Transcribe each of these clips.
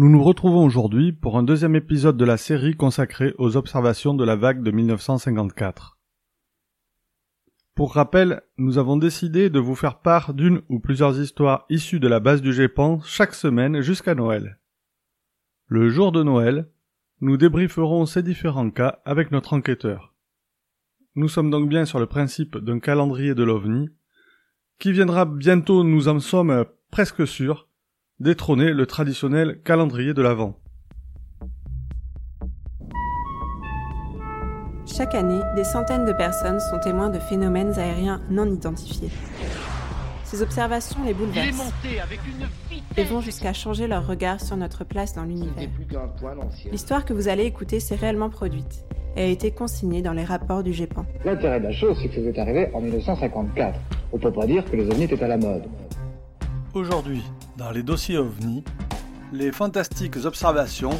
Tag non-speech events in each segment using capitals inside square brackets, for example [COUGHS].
Nous nous retrouvons aujourd'hui pour un deuxième épisode de la série consacrée aux observations de la vague de 1954. Pour rappel, nous avons décidé de vous faire part d'une ou plusieurs histoires issues de la base du GEPAN chaque semaine jusqu'à Noël. Le jour de Noël, nous débrieferons ces différents cas avec notre enquêteur. Nous sommes donc bien sur le principe d'un calendrier de l'OVNI, qui viendra bientôt, nous en sommes presque sûrs, détrôner le traditionnel calendrier de l'Avent. Chaque année, des centaines de personnes sont témoins de phénomènes aériens non identifiés. Ces observations les bouleversent et vont jusqu'à changer leur regard sur notre place dans l'univers. L'histoire que vous allez écouter s'est réellement produite et a été consignée dans les rapports du GEPAN. L'intérêt de la chose, c'est que vous êtes arrivé en 1954. On peut pas dire que les ovnis étaient à la mode. Aujourd'hui, dans les dossiers OVNI, les fantastiques observations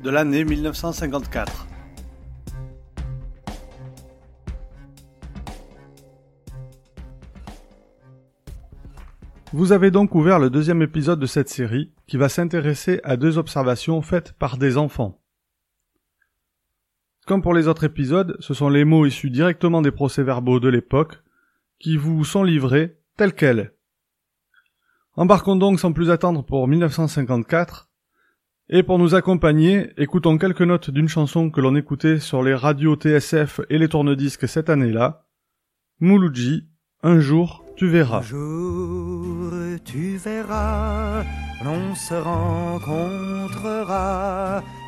de l'année 1954. Vous avez donc ouvert le deuxième épisode de cette série qui va s'intéresser à deux observations faites par des enfants. Comme pour les autres épisodes, ce sont les mots issus directement des procès-verbaux de l'époque qui vous sont livrés tels quels. Embarquons donc sans plus attendre pour 1954, et pour nous accompagner, écoutons quelques notes d'une chanson que l'on écoutait sur les radios TSF et les tourne-disques cette année-là, Mouloudji, Un jour tu verras. Un jour tu verras, l'on se rencontrera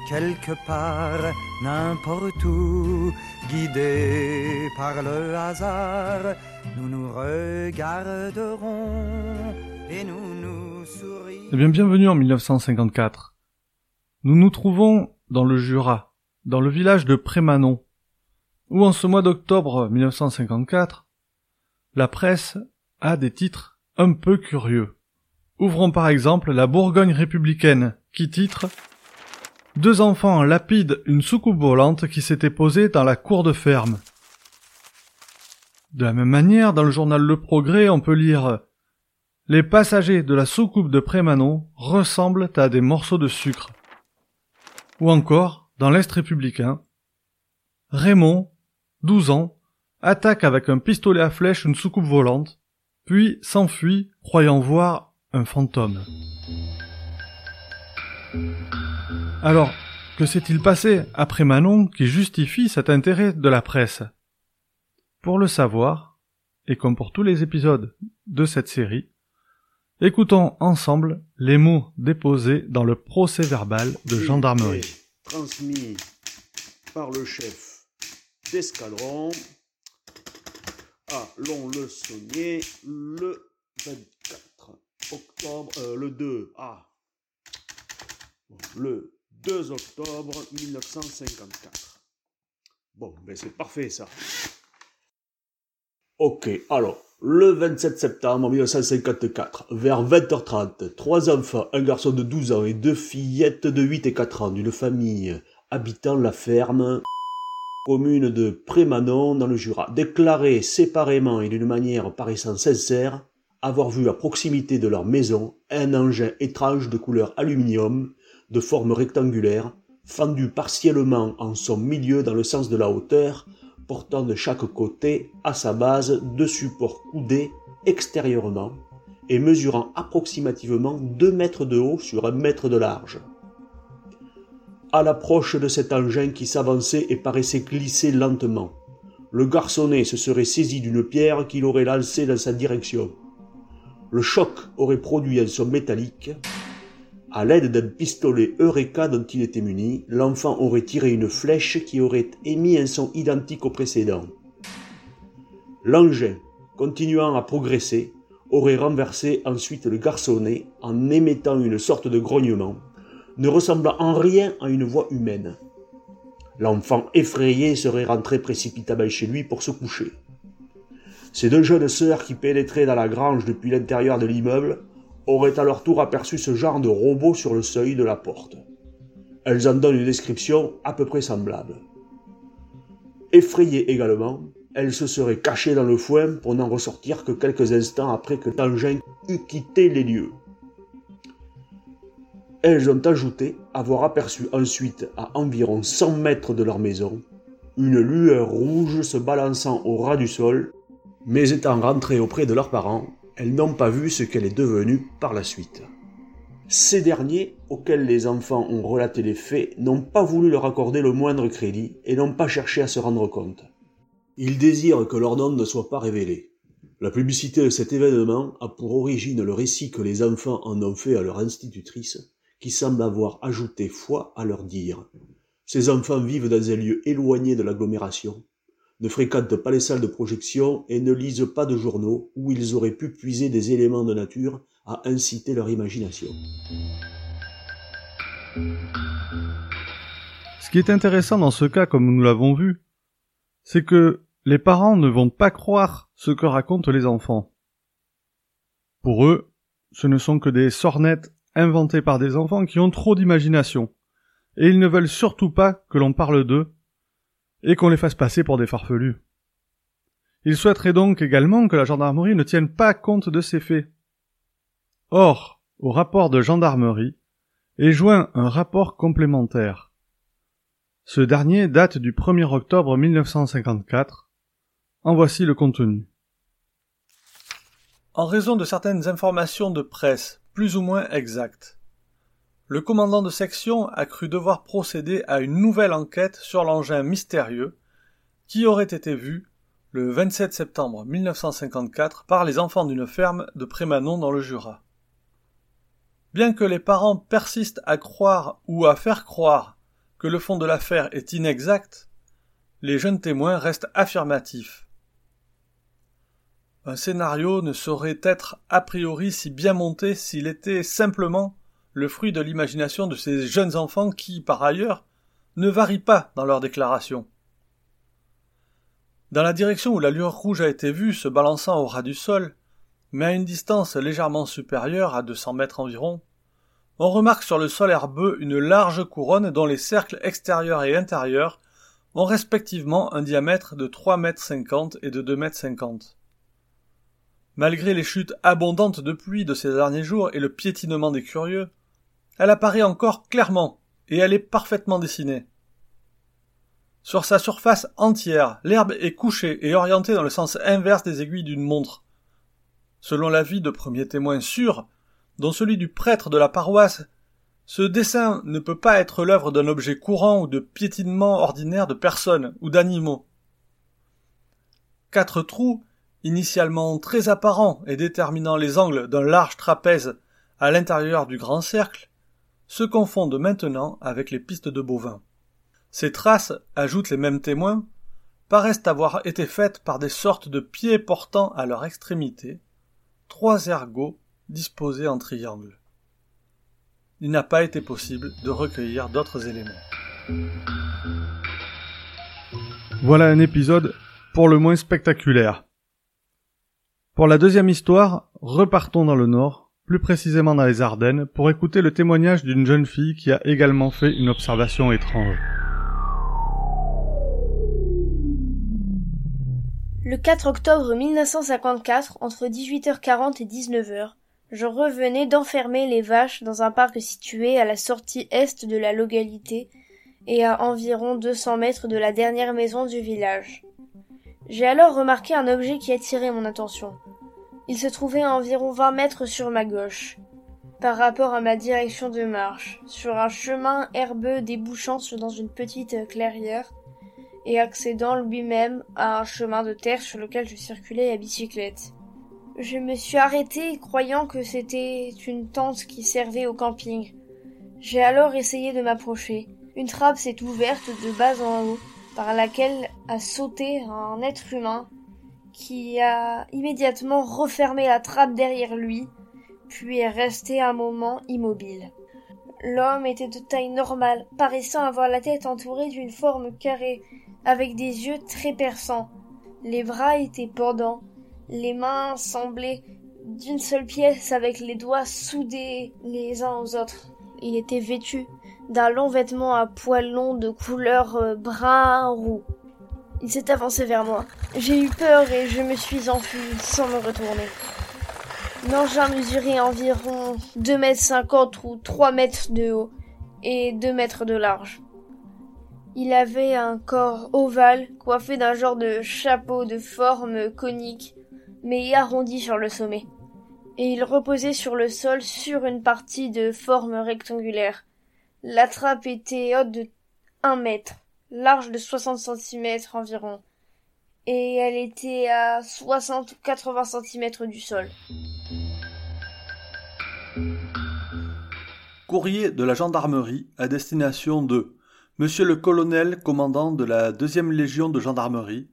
quelque part, n'importe où, guidés par le hasard, nous nous regarderons et. Eh bien, bienvenue en 1954. Nous nous trouvons dans le Jura, dans le village de Prémanon, où en ce mois d'octobre 1954, la presse a des titres un peu curieux. Ouvrons par exemple la Bourgogne républicaine, qui titre Deux enfants lapident une soucoupe volante qui s'était posée dans la cour de ferme. De la même manière, dans le journal Le Progrès, on peut lire Les passagers de la soucoupe de Prémanon ressemblent à des morceaux de sucre. Ou encore, dans l'Est républicain, Raymond, 12 ans, attaque avec un pistolet à flèche une soucoupe volante, puis s'enfuit, croyant voir un fantôme. Alors, que s'est-il passé après Manon qui justifie cet intérêt de la presse? Pour le savoir, et comme pour tous les épisodes de cette série, écoutons ensemble les mots déposés dans le procès verbal de gendarmerie. Transmis par le chef d'escadron à Lon-le Saunier le 24 octobre, euh, le 2, ah, le 2 octobre 1954. Bon, ben c'est parfait ça. Ok, alors, le 27 septembre 1954, vers 20h30, trois enfants, un garçon de 12 ans et deux fillettes de 8 et 4 ans d'une famille habitant la ferme commune de Prémanon dans le Jura, déclaraient séparément et d'une manière paraissant sincère avoir vu à proximité de leur maison un engin étrange de couleur aluminium, de forme rectangulaire, fendu partiellement en son milieu dans le sens de la hauteur, portant de chaque côté à sa base deux supports coudés extérieurement et mesurant approximativement 2 mètres de haut sur un mètre de large. À l'approche de cet engin qui s'avançait et paraissait glisser lentement, le garçonnet se serait saisi d'une pierre qu'il aurait lancée dans sa direction. Le choc aurait produit un son métallique. À l'aide d'un pistolet Eureka dont il était muni, l'enfant aurait tiré une flèche qui aurait émis un son identique au précédent. L'engin, continuant à progresser, aurait renversé ensuite le garçonnet en émettant une sorte de grognement, ne ressemblant en rien à une voix humaine. L'enfant effrayé serait rentré précipitamment chez lui pour se coucher. Ses deux jeunes sœurs qui pénétraient dans la grange depuis l'intérieur de l'immeuble auraient à leur tour aperçu ce genre de robot sur le seuil de la porte. Elles en donnent une description à peu près semblable. Effrayées également, elles se seraient cachées dans le foin pour n'en ressortir que quelques instants après que l'engin eût quitté les lieux. elles ont ajouté avoir aperçu ensuite à environ 100 mètres de leur maison une lueur rouge se balançant au ras du sol, mais étant rentrées auprès de leurs parents, elles n'ont pas vu ce qu'elle est devenue par la suite. Ces derniers, auxquels les enfants ont relaté les faits, n'ont pas voulu leur accorder le moindre crédit et n'ont pas cherché à se rendre compte. Ils désirent que leur nom ne soit pas révélé. La publicité de cet événement a pour origine le récit que les enfants en ont fait à leur institutrice, qui semble avoir ajouté foi à leur dire. Ces enfants vivent dans un lieu éloigné de l'agglomération, ne fréquentent pas les salles de projection et ne lisent pas de journaux où ils auraient pu puiser des éléments de nature à inciter leur imagination. Ce qui est intéressant dans ce cas, comme nous l'avons vu, c'est que les parents ne vont pas croire ce que racontent les enfants. Pour eux, ce ne sont que des sornettes inventées par des enfants qui ont trop d'imagination, et ils ne veulent surtout pas que l'on parle d'eux et qu'on les fasse passer pour des farfelus. Ils souhaiteraient donc également que la gendarmerie ne tienne pas compte de ces faits. Or, au rapport de gendarmerie est joint un rapport complémentaire. Ce dernier date du 1er octobre 1954. En voici le contenu. En raison de certaines informations de presse plus ou moins exactes, le commandant de section a cru devoir procéder à une nouvelle enquête sur l'engin mystérieux qui aurait été vu le 27 septembre 1954 par les enfants d'une ferme de Prémanon dans le Jura. Bien que les parents persistent à croire ou à faire croire que le fond de l'affaire est inexact, les jeunes témoins restent affirmatifs. Un scénario ne saurait être a priori si bien monté s'il était simplement le fruit de l'imagination de ces jeunes enfants qui, par ailleurs, ne varient pas dans leurs déclarations. Dans la direction où la lueur rouge a été vue se balançant au ras du sol, mais à une distance légèrement supérieure à 200 mètres environ, on remarque sur le sol herbeux une large couronne dont les cercles extérieurs et intérieurs ont respectivement un diamètre de 3 mètres 50 et de 2 mètres 50. Malgré les chutes abondantes de pluie de ces derniers jours et le piétinement des curieux, elle apparaît encore clairement, et elle est parfaitement dessinée. Sur sa surface entière, l'herbe est couchée et orientée dans le sens inverse des aiguilles d'une montre. Selon l'avis de premiers témoins sûrs, dont celui du prêtre de la paroisse, ce dessin ne peut pas être l'œuvre d'un objet courant ou de piétinement ordinaire de personnes ou d'animaux. Quatre trous, initialement très apparents et déterminant les angles d'un large trapèze à l'intérieur du grand cercle, se confondent maintenant avec les pistes de bovins. Ces traces, ajoutent les mêmes témoins, paraissent avoir été faites par des sortes de pieds portant à leur extrémité trois ergots disposés en triangle. Il n'a pas été possible de recueillir d'autres éléments. Voilà un épisode pour le moins spectaculaire. Pour la deuxième histoire, repartons dans le nord, plus précisément dans les Ardennes, pour écouter le témoignage d'une jeune fille qui a également fait une observation étrange. Le 4 octobre 1954, entre 18h40 et 19h, je revenais d'enfermer les vaches dans un parc situé à la sortie est de la localité et à environ 200 mètres de la dernière maison du village. J'ai alors remarqué un objet qui attirait mon attention. Il se trouvait à environ 20 mètres sur ma gauche, par rapport à ma direction de marche, sur un chemin herbeux débouchant dans une petite clairière et accédant lui-même à un chemin de terre sur lequel je circulais à bicyclette. Je me suis arrêté croyant que c'était une tente qui servait au camping. J'ai alors essayé de m'approcher. Une trappe s'est ouverte de bas en haut, par laquelle a sauté un être humain qui a immédiatement refermé la trappe derrière lui, puis est resté un moment immobile. L'homme était de taille normale, paraissant avoir la tête entourée d'une forme carrée, avec des yeux très perçants. Les bras étaient pendants, les mains semblaient d'une seule pièce avec les doigts soudés les uns aux autres. Il était vêtu d'un long vêtement à poils longs de couleur euh, brun roux. Il s'est avancé vers moi. J'ai eu peur et je me suis enfui sans me retourner. L'engin mesurait environ 2 mètres 50 ou 3 mètres de haut et 2 mètres de large. Il avait un corps ovale coiffé d'un genre de chapeau de forme conique mais arrondi sur le sommet. Et il reposait sur le sol sur une partie de forme rectangulaire. La trappe était haute de 1 mètre, large de 60 cm environ, et elle était à 60 ou 80 cm du sol. Courrier de la gendarmerie à destination de Monsieur le colonel commandant de la deuxième légion de gendarmerie,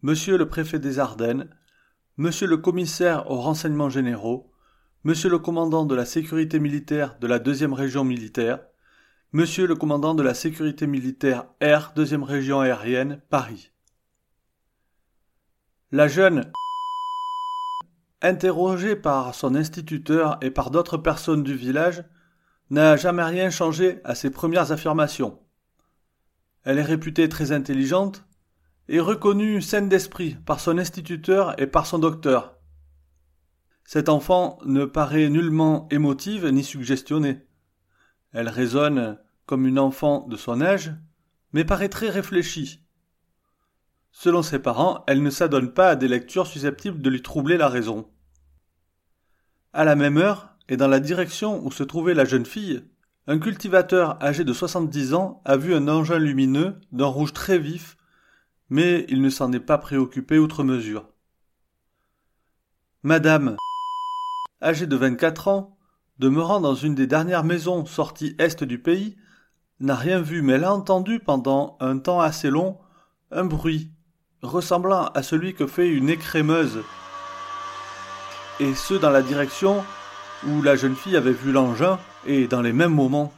Monsieur le préfet des Ardennes, Monsieur le commissaire aux renseignements généraux, Monsieur le commandant de la sécurité militaire de la deuxième région militaire, Monsieur le commandant de la sécurité militaire R, deuxième région aérienne, Paris. La jeune [COUGHS] interrogée par son instituteur et par d'autres personnes du village, n'a jamais rien changé à ses premières affirmations. Elle est réputée très intelligente et reconnue saine d'esprit par son instituteur et par son docteur. Cette enfant ne paraît nullement émotive ni suggestionnée. Elle raisonne comme une enfant de son âge, mais paraît très réfléchie. Selon ses parents, elle ne s'adonne pas à des lectures susceptibles de lui troubler la raison. À la même heure, et dans la direction où se trouvait la jeune fille, un cultivateur âgé de soixante-dix ans a vu un engin lumineux d'un rouge très vif, mais il ne s'en est pas préoccupé outre mesure. Madame, âgée de vingt-quatre ans, demeurant dans une des dernières maisons sorties est du pays, n'a rien vu, mais elle a entendu pendant un temps assez long un bruit ressemblant à celui que fait une écrémeuse, et ce dans la direction où la jeune fille avait vu l'engin, et dans les mêmes moments.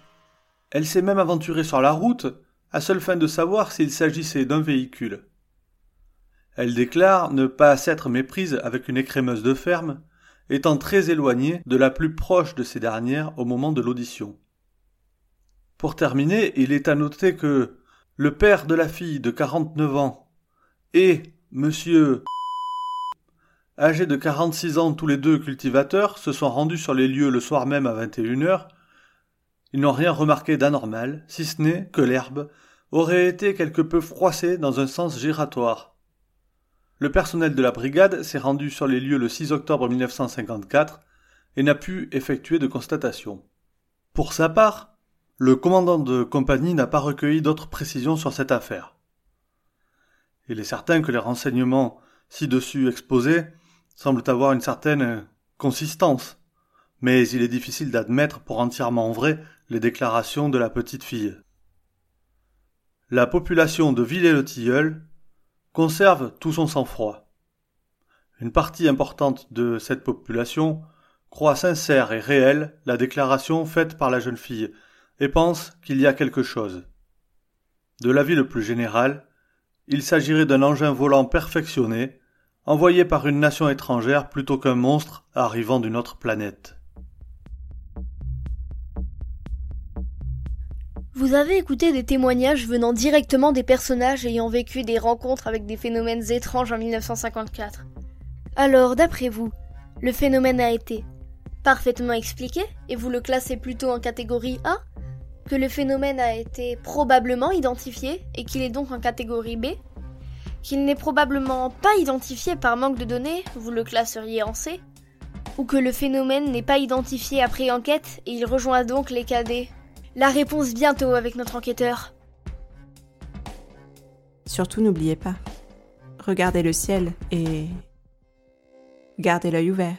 Elle s'est même aventurée sur la route, à seule fin de savoir s'il s'agissait d'un véhicule. Elle déclare ne pas s'être méprise avec une écrémeuse de ferme, étant très éloignée de la plus proche de ces dernières au moment de l'audition. Pour terminer, il est à noter que le père de la fille de 49 ans et monsieur Âgés de 46 ans tous les deux cultivateurs, se sont rendus sur les lieux le soir même à 21 heures. Ils n'ont rien remarqué d'anormal, si ce n'est que l'herbe aurait été quelque peu froissée dans un sens giratoire. Le personnel de la brigade s'est rendu sur les lieux le 6 octobre 1954 et n'a pu effectuer de constatation. Pour sa part, le commandant de compagnie n'a pas recueilli d'autres précisions sur cette affaire. Il est certain que les renseignements ci-dessus exposés semblent avoir une certaine consistance, mais il est difficile d'admettre pour entièrement vrai les déclarations de la petite fille. La population de Villers-le-Tilleul conserve tout son sang-froid. Une partie importante de cette population croit sincère et réelle la déclaration faite par la jeune fille et pense qu'il y a quelque chose. De l'avis le plus général, il s'agirait d'un engin volant perfectionné envoyé par une nation étrangère plutôt qu'un monstre arrivant d'une autre planète. Vous avez écouté des témoignages venant directement des personnages ayant vécu des rencontres avec des phénomènes étranges en 1954. Alors, d'après vous, le phénomène a été parfaitement expliqué et vous le classez plutôt en catégorie A Que le phénomène a été probablement identifié et qu'il est donc en catégorie B qu'il n'est probablement pas identifié par manque de données, vous le classeriez en C, ou que le phénomène n'est pas identifié après enquête et il rejoint donc les KD. La réponse bientôt avec notre enquêteur. Surtout n'oubliez pas, regardez le ciel et gardez l'œil ouvert.